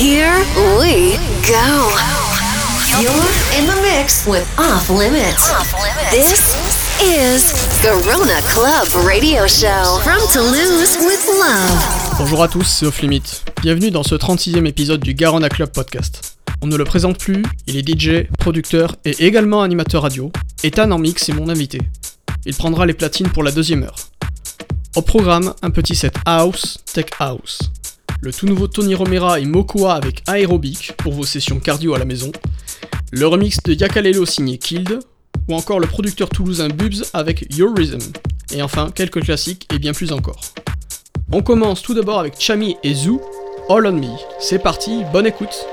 Here we go. You're in the mix with Off Limits. This is Corona Club Radio Show from Toulouse with Love. Bonjour à tous, c'est Off Limit. Bienvenue dans ce 36e épisode du Garona Club Podcast. On ne le présente plus, il est DJ, producteur et également animateur radio. Ethan en mix est mon invité. Il prendra les platines pour la deuxième heure. Au programme, un petit set house, tech house. Le tout nouveau Tony Romera et Mokua avec Aerobic pour vos sessions cardio à la maison. Le remix de Yakalelo signé Killed. Ou encore le producteur toulousain Bubs avec Your Rhythm. Et enfin, quelques classiques et bien plus encore. On commence tout d'abord avec Chami et Zoo, All on Me. C'est parti, bonne écoute.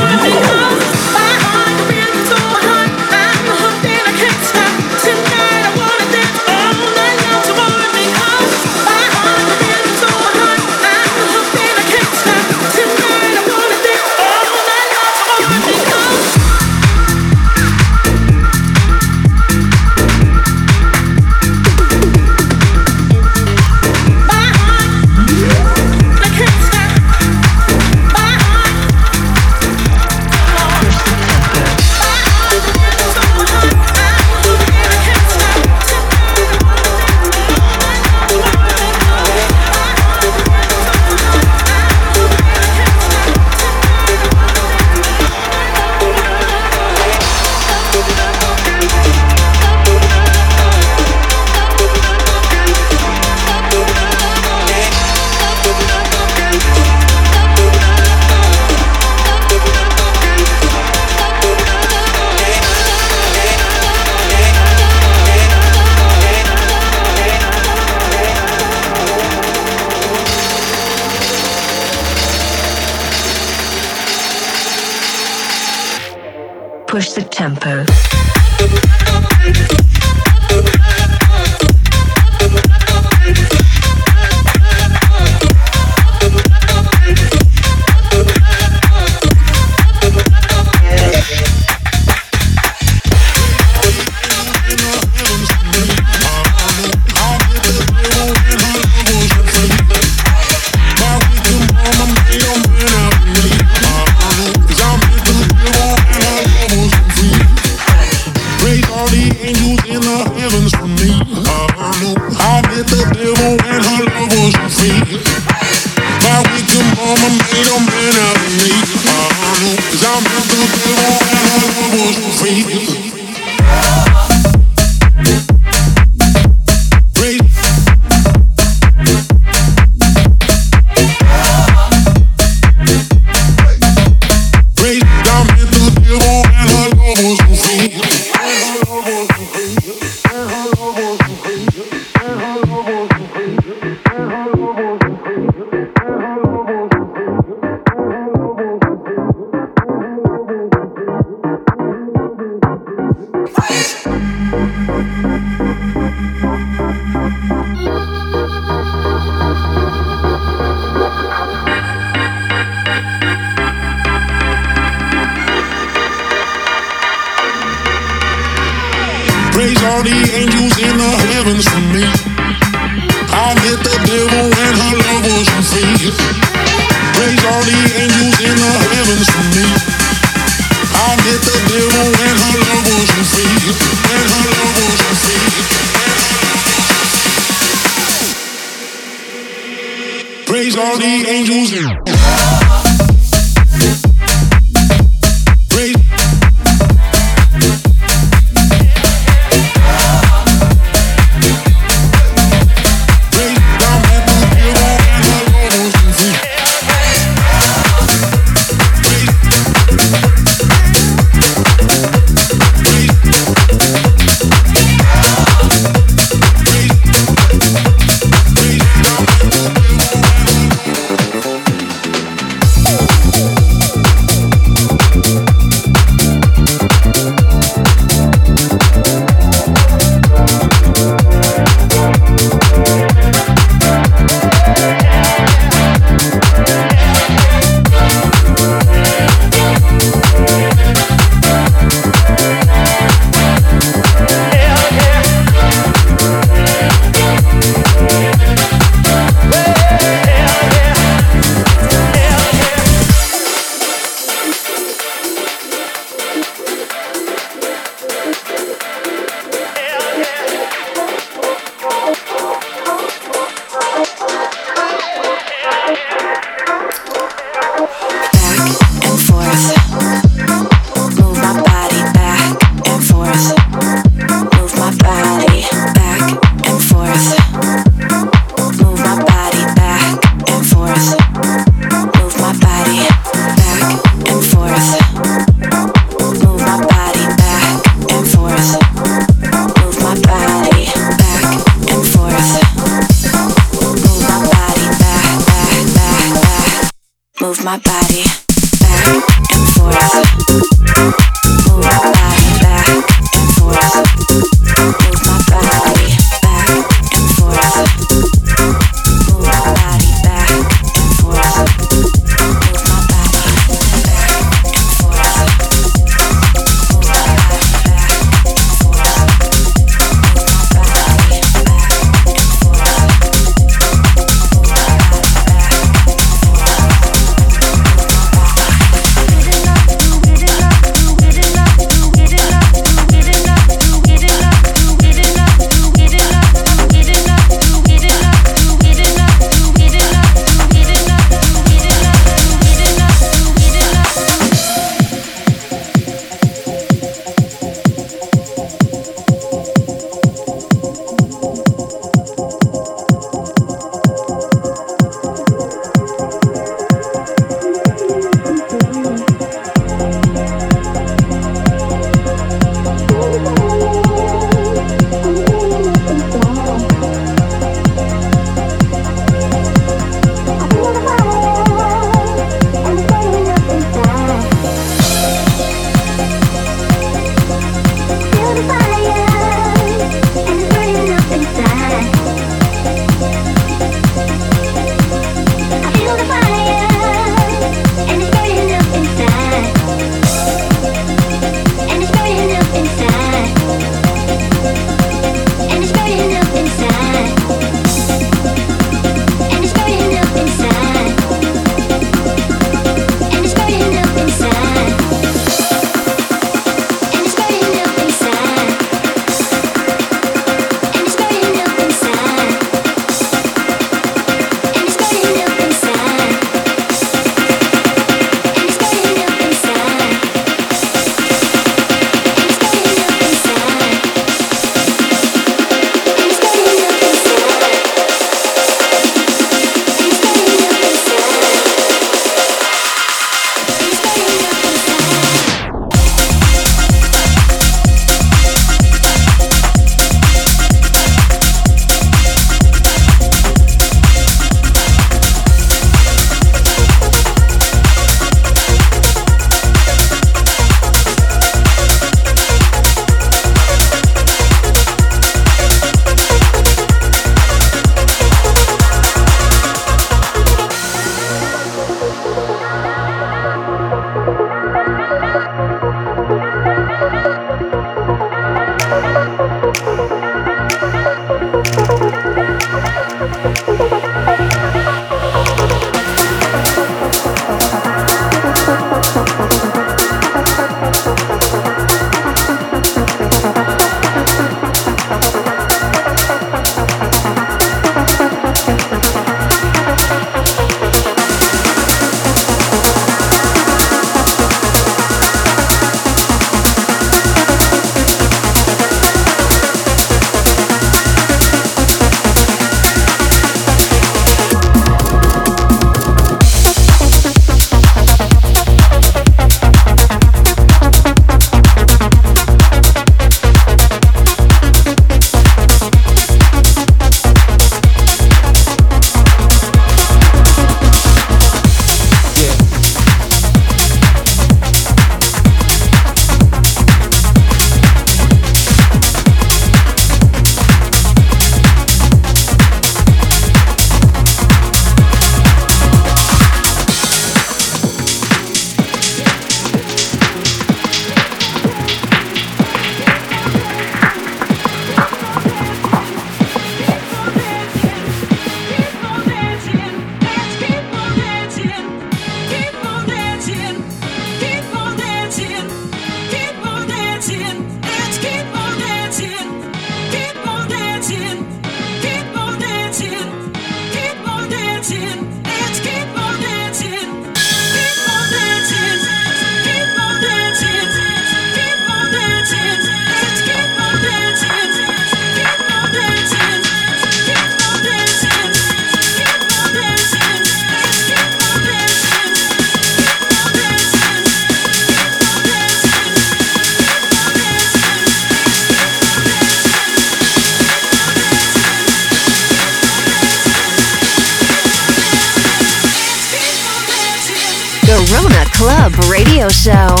Show.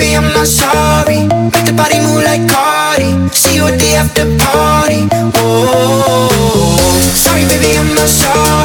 Baby, I'm not sorry. Make the body move like Cardi. See you at the after party. Oh, Sorry, baby, I'm not sorry.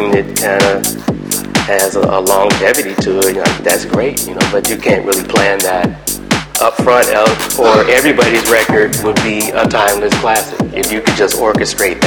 something that kind of has a, a, longevity to it, you know, that's great, you know, but you can't really plan that up front uh, or everybody's record would be a timeless classic. If you could just orchestrate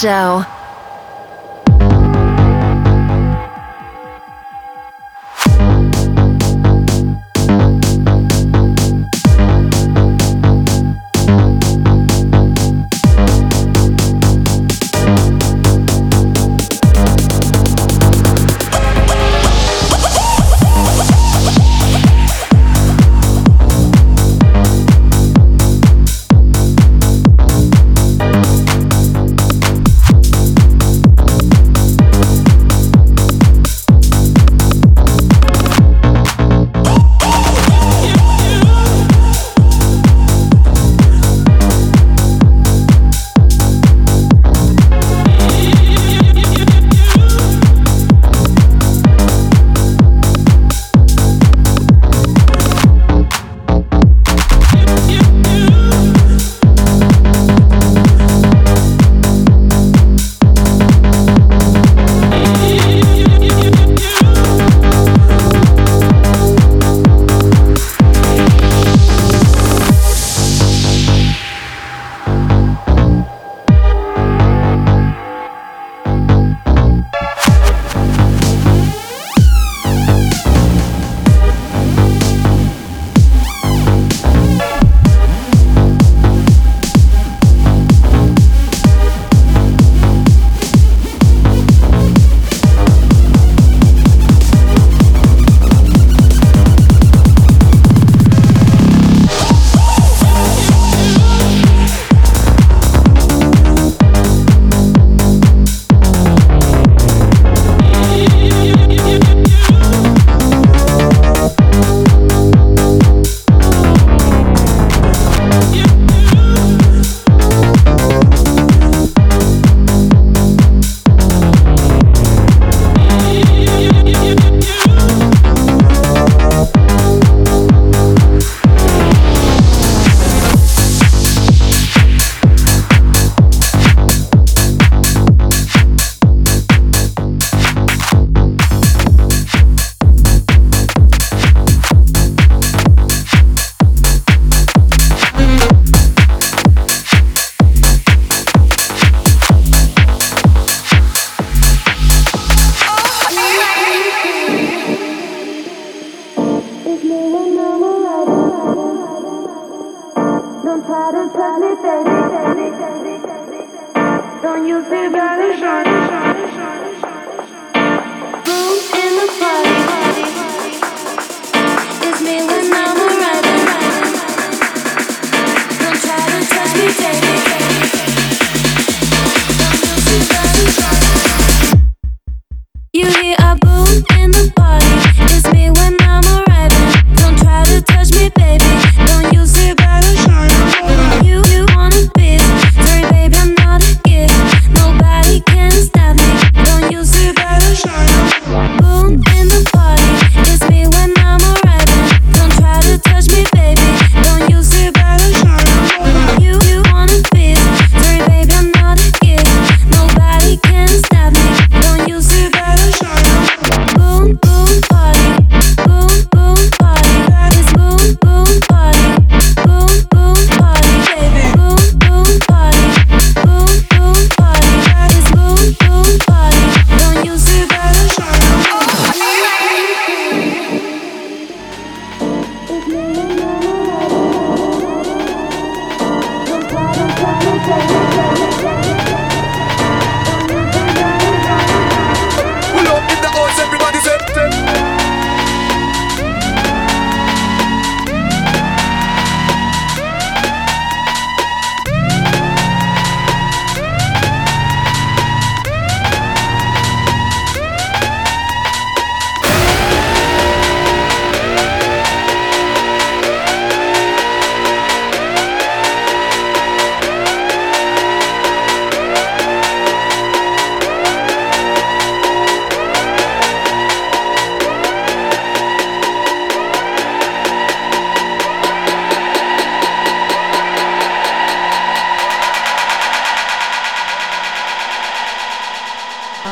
Show.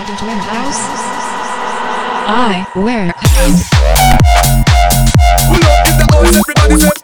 wear. I wear in the house,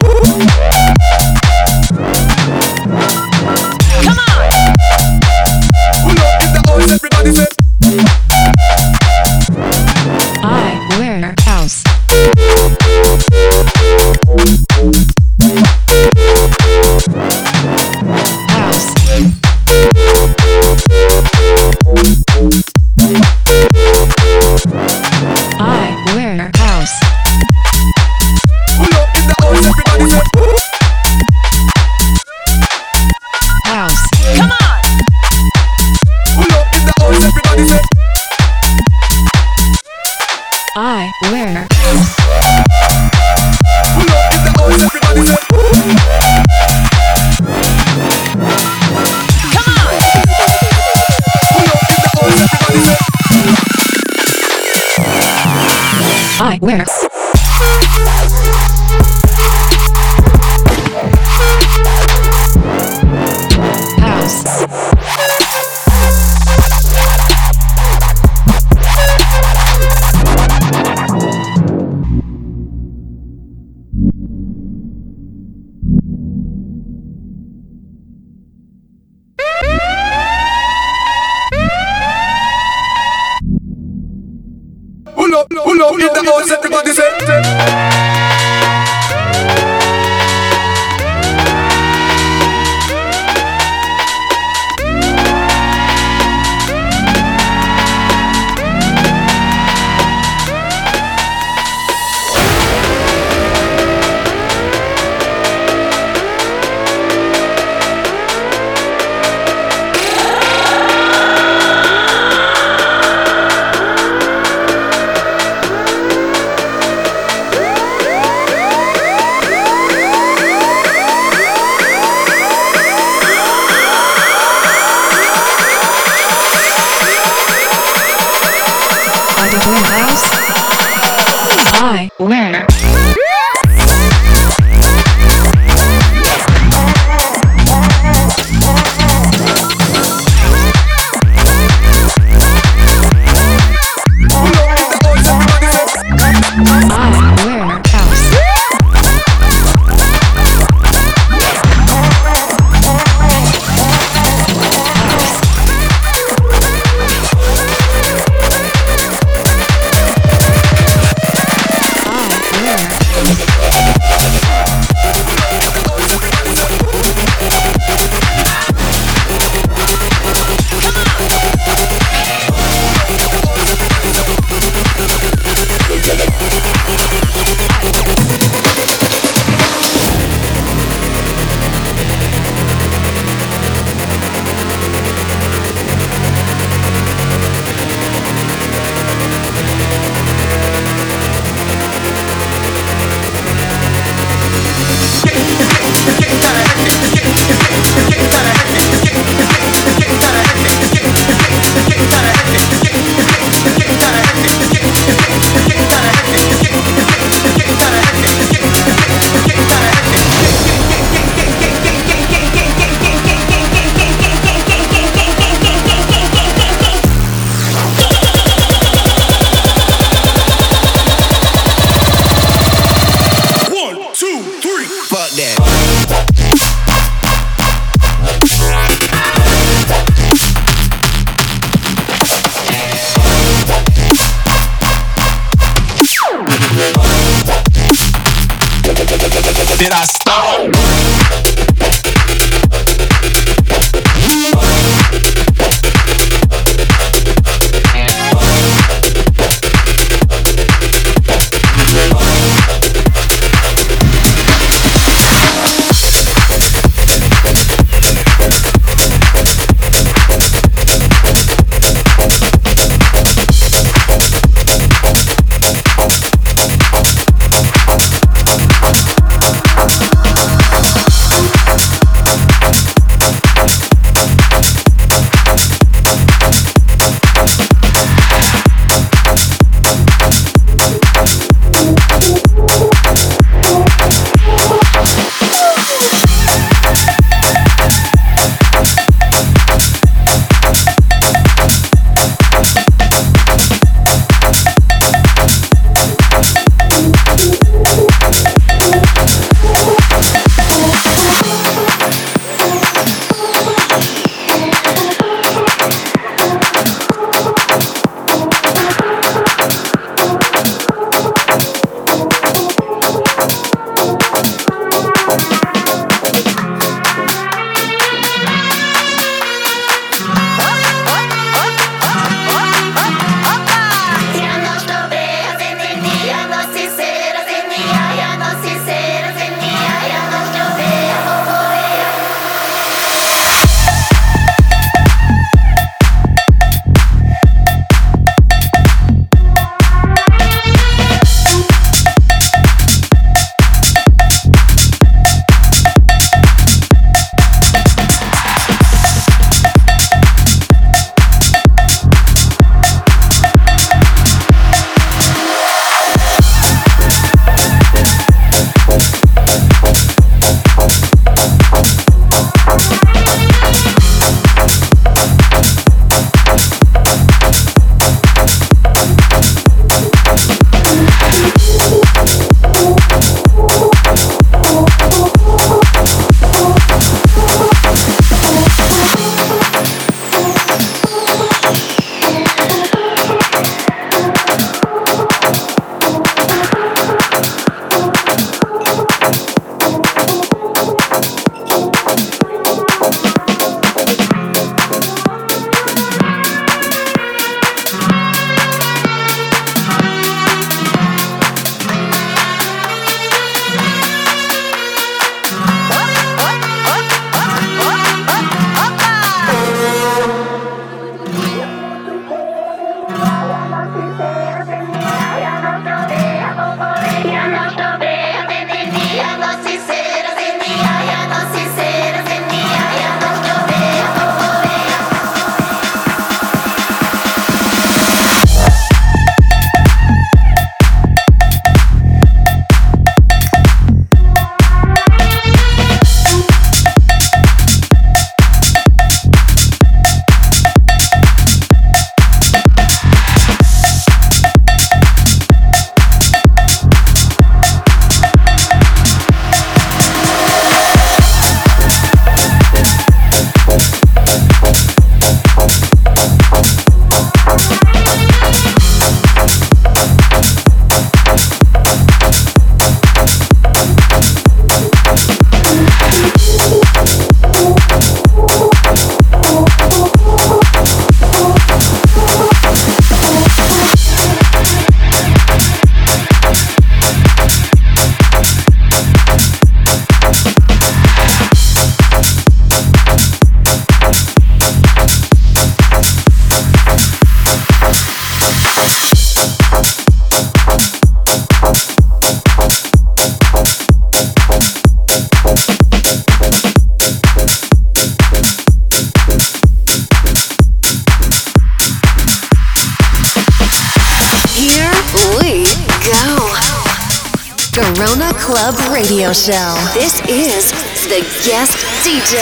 This is the guest DJ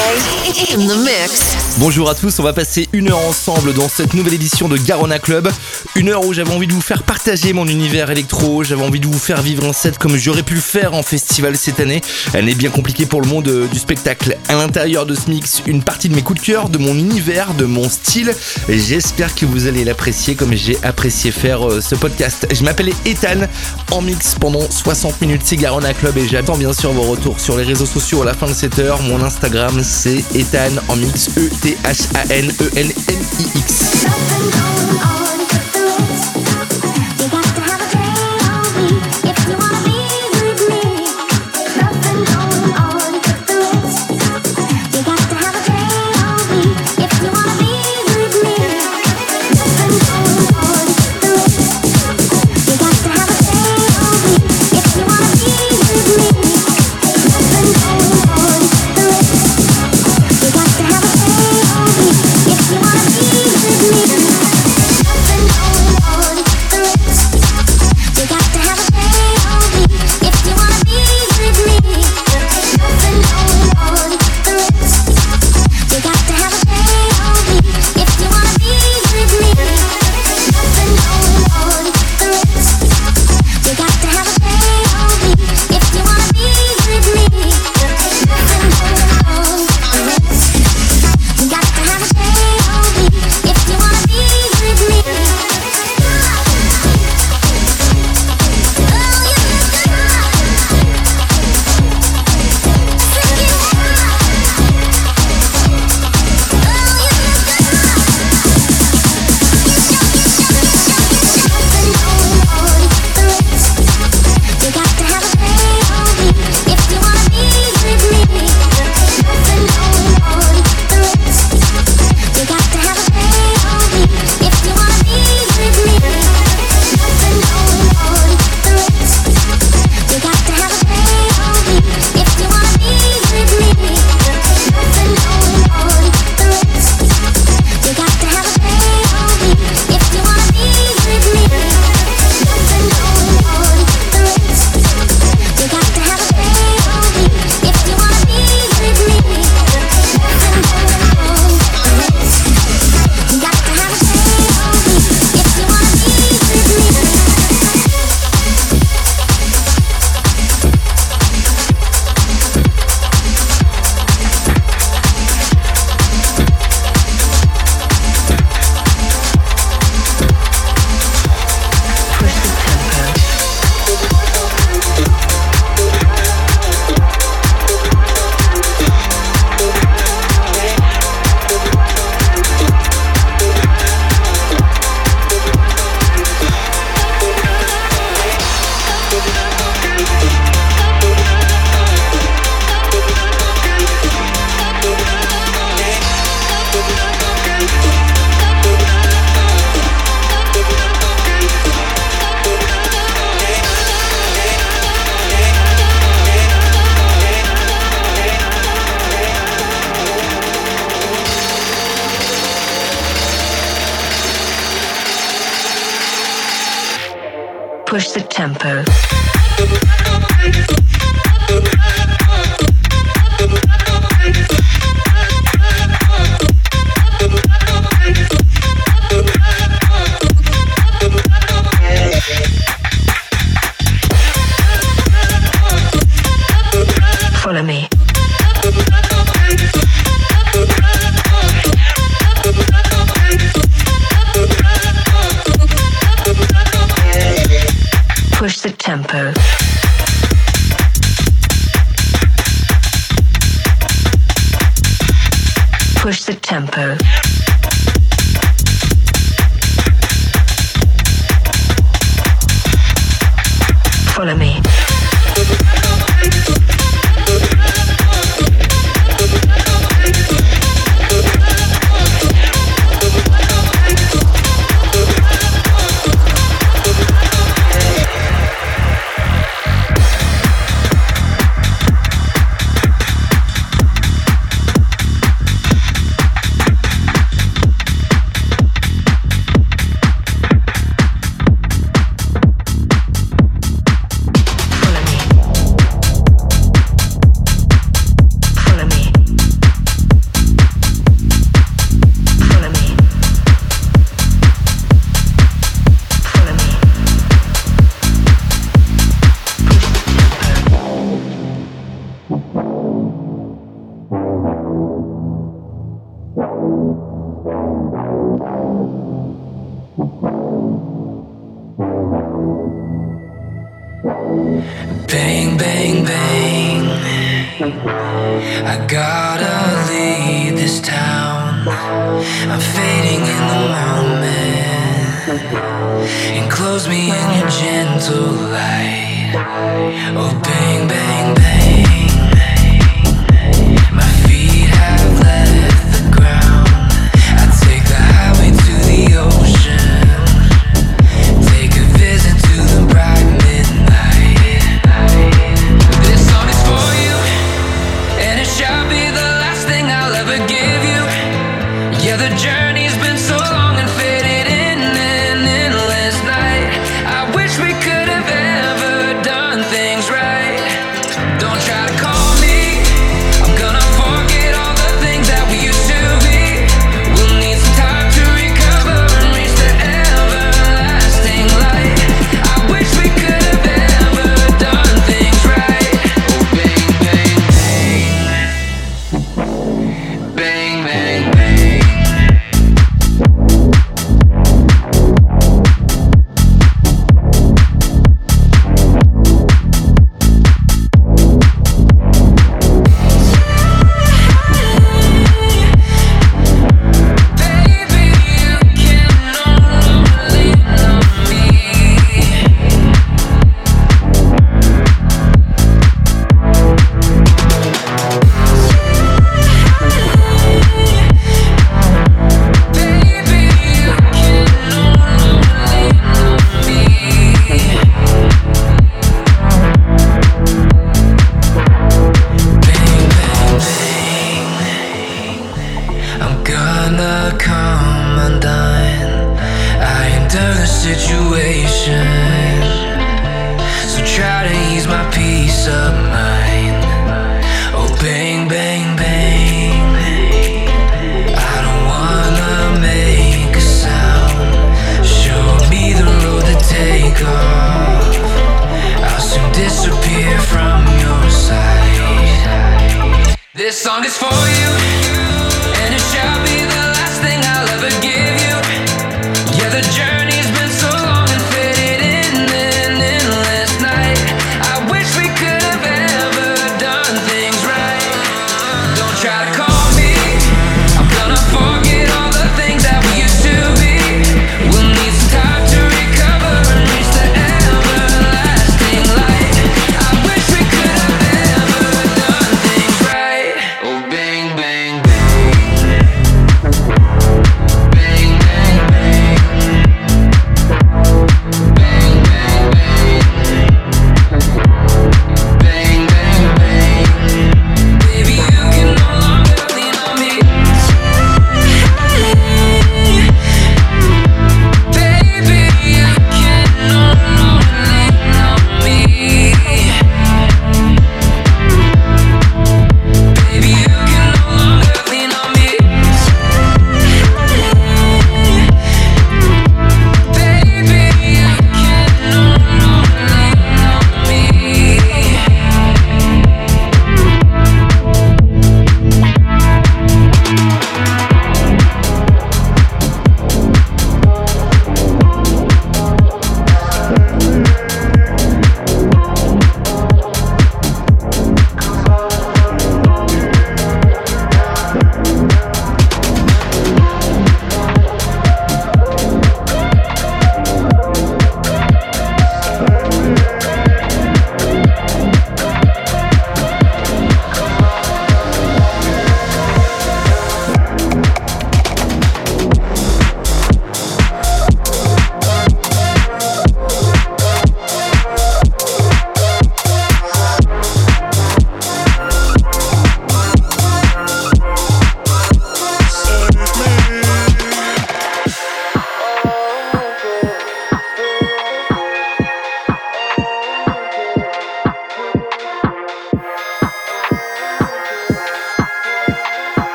in the mix. Bonjour à tous, on va passer une heure ensemble dans cette nouvelle édition de Garona Club. Une heure où j'avais envie de vous faire partager mon univers électro, j'avais envie de vous faire vivre un set comme j'aurais pu le faire en festival cette année. Elle est bien compliquée pour le monde euh, du spectacle. À l'intérieur de ce mix, une partie de mes coups de cœur, de mon univers, de mon style. J'espère que vous allez l'apprécier comme j'ai apprécié faire euh, ce podcast. Je m'appelle Ethan, en mix pendant 60 minutes, c'est Garona Club et j'attends bien sûr vos retours sur les réseaux sociaux à la fin de cette heure. Mon Instagram c'est Ethan en mix E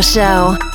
Show.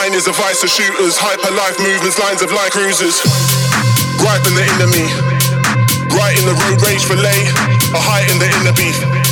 My line is a vice of shooters. Hyper life movements, lines of light cruisers. Griping the enemy. Right in the road rage lay. A height in the inner beef.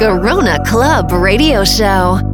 Garona Club Radio Show.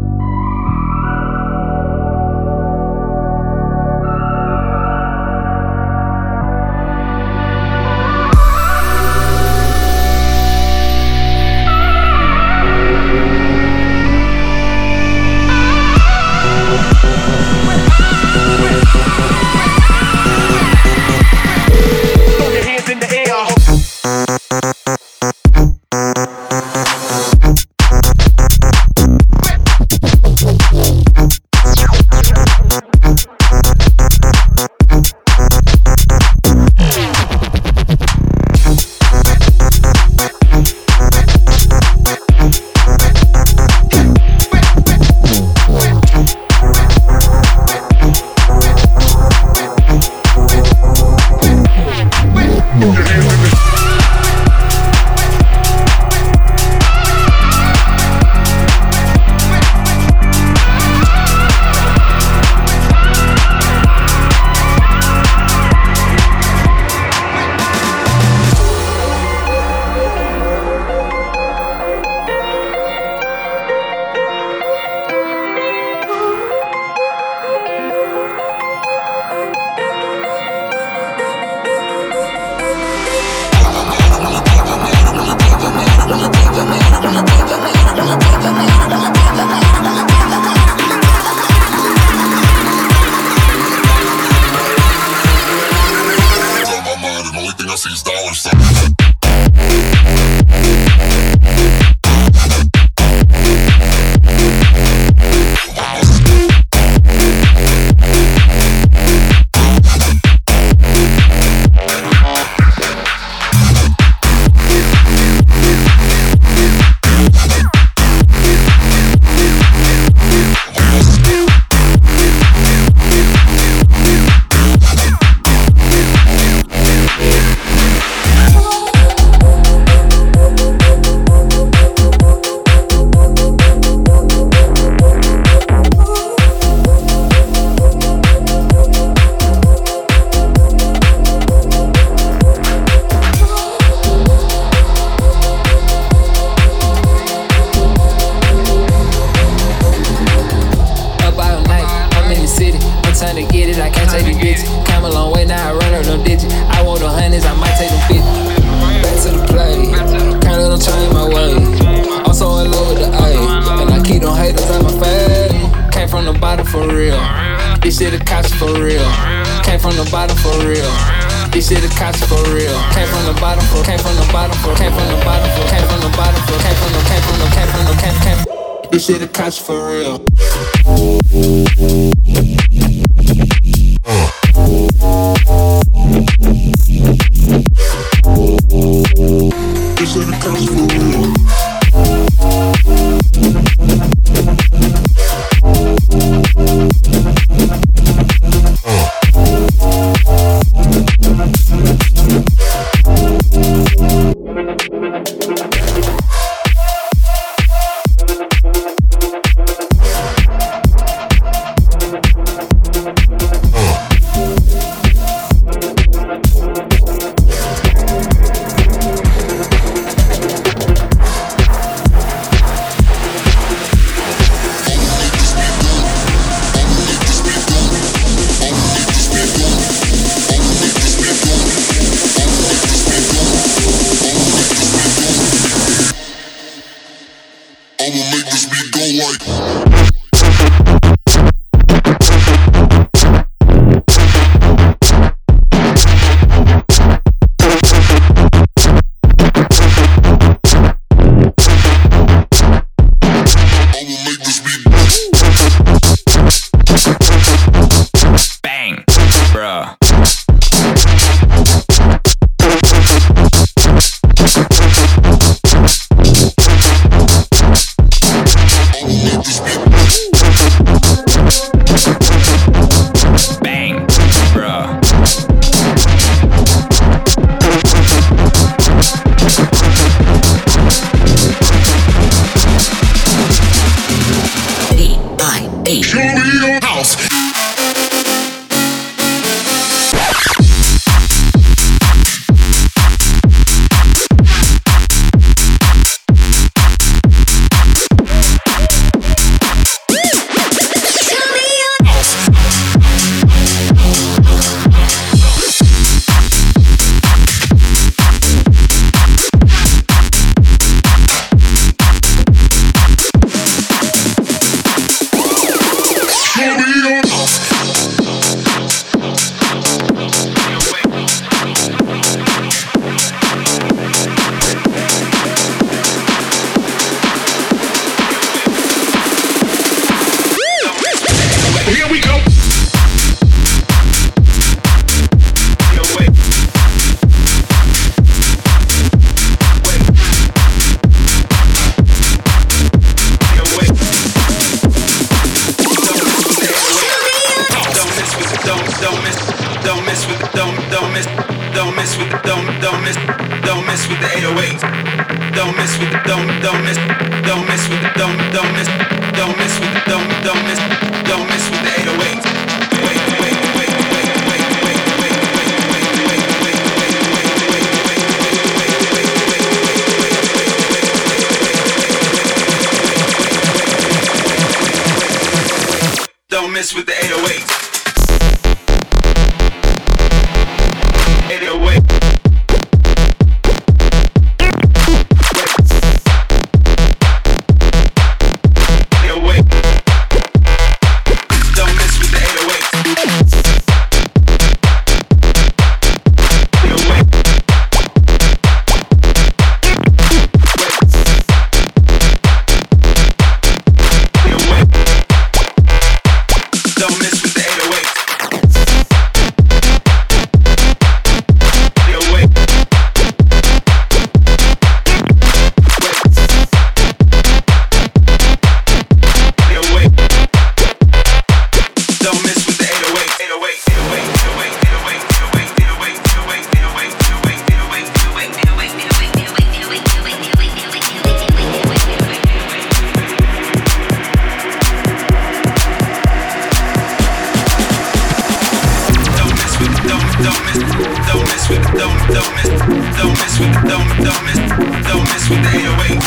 mess with it, don't, don't mess, don't mess with it, don't, don't mess, don't mess with the 808.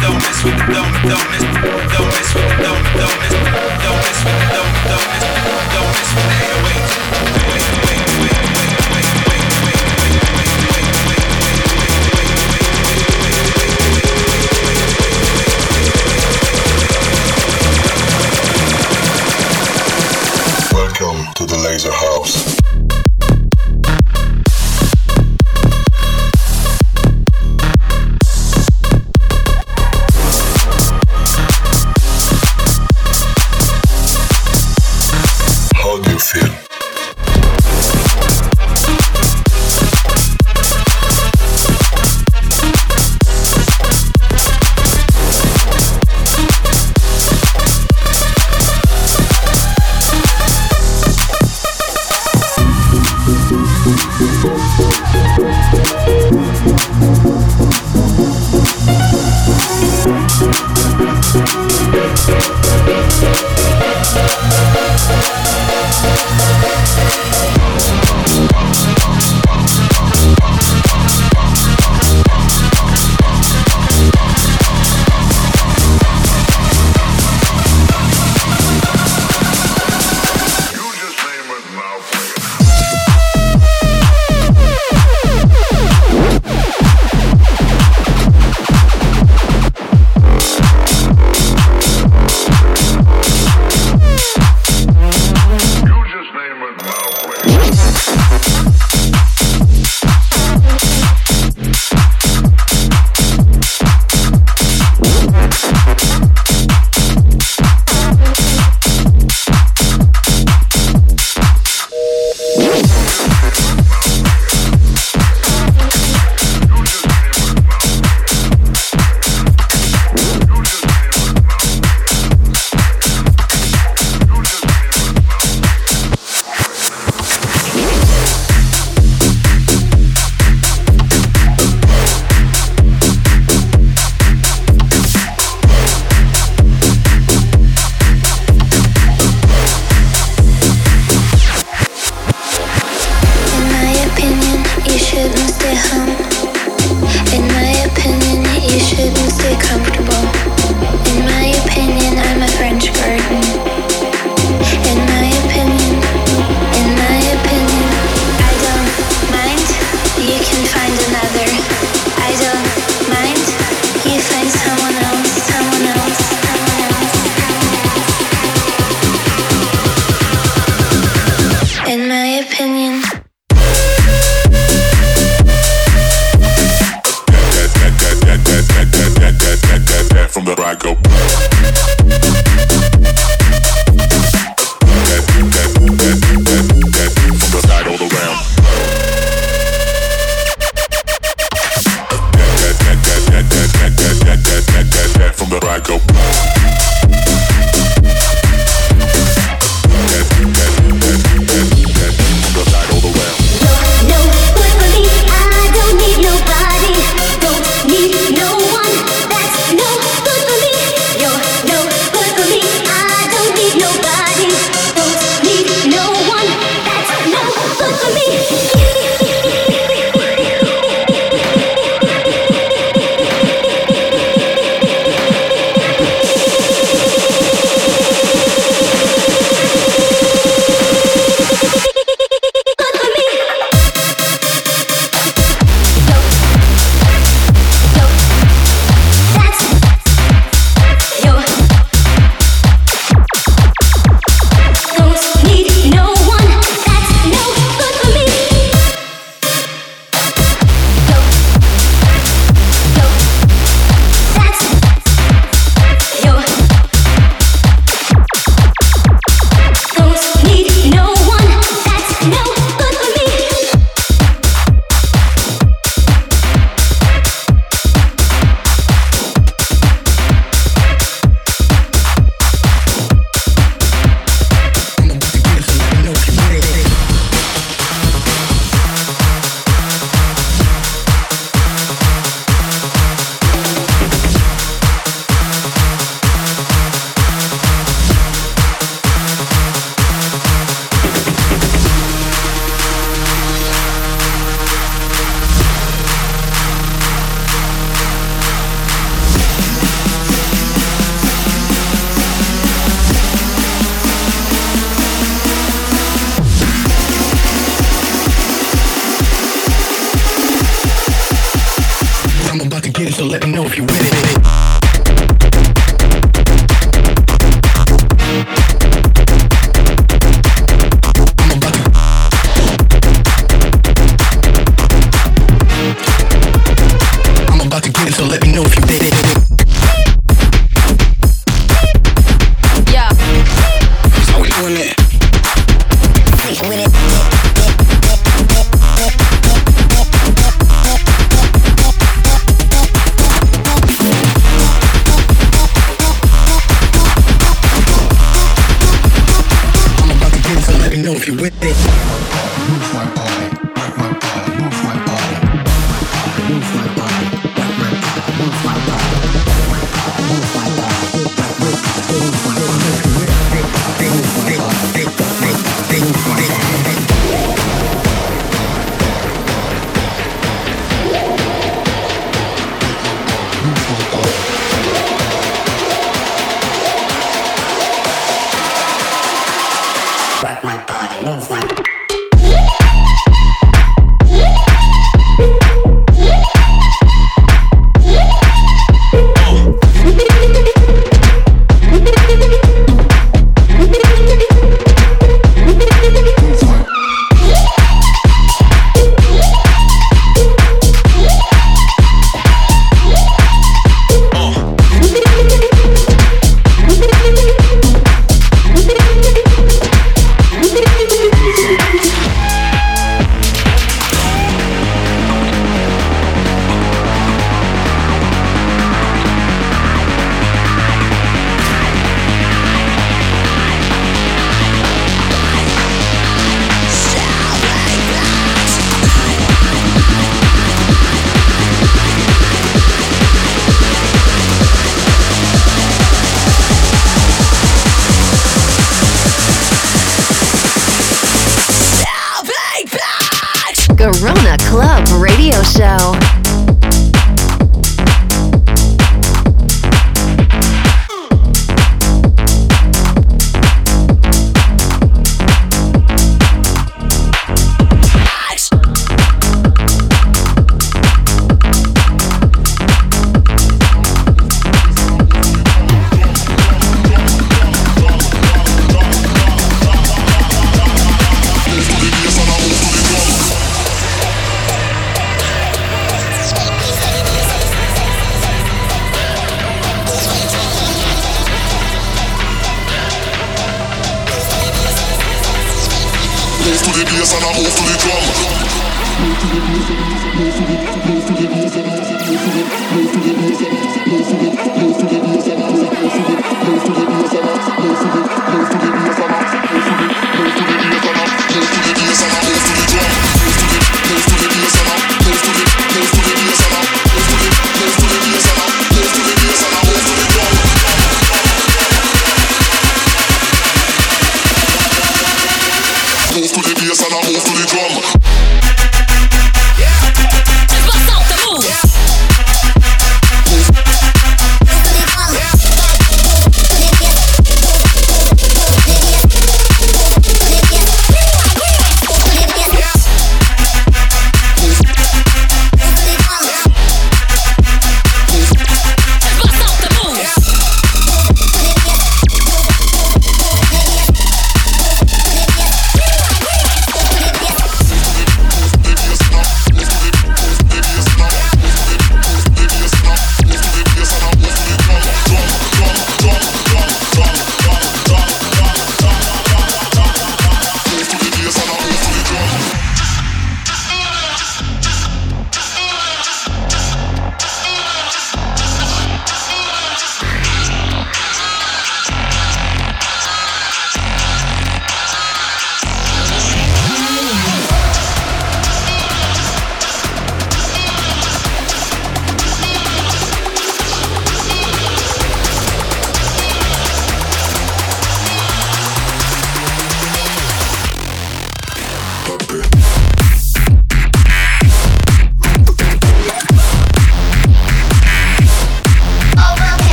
Don't mess with it, don't, don't mess, don't mess with it, don't, don't mess, don't mess with it, don't, don't mess, don't mess with it. Garona Club Radio Show.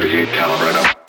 78 Colorado.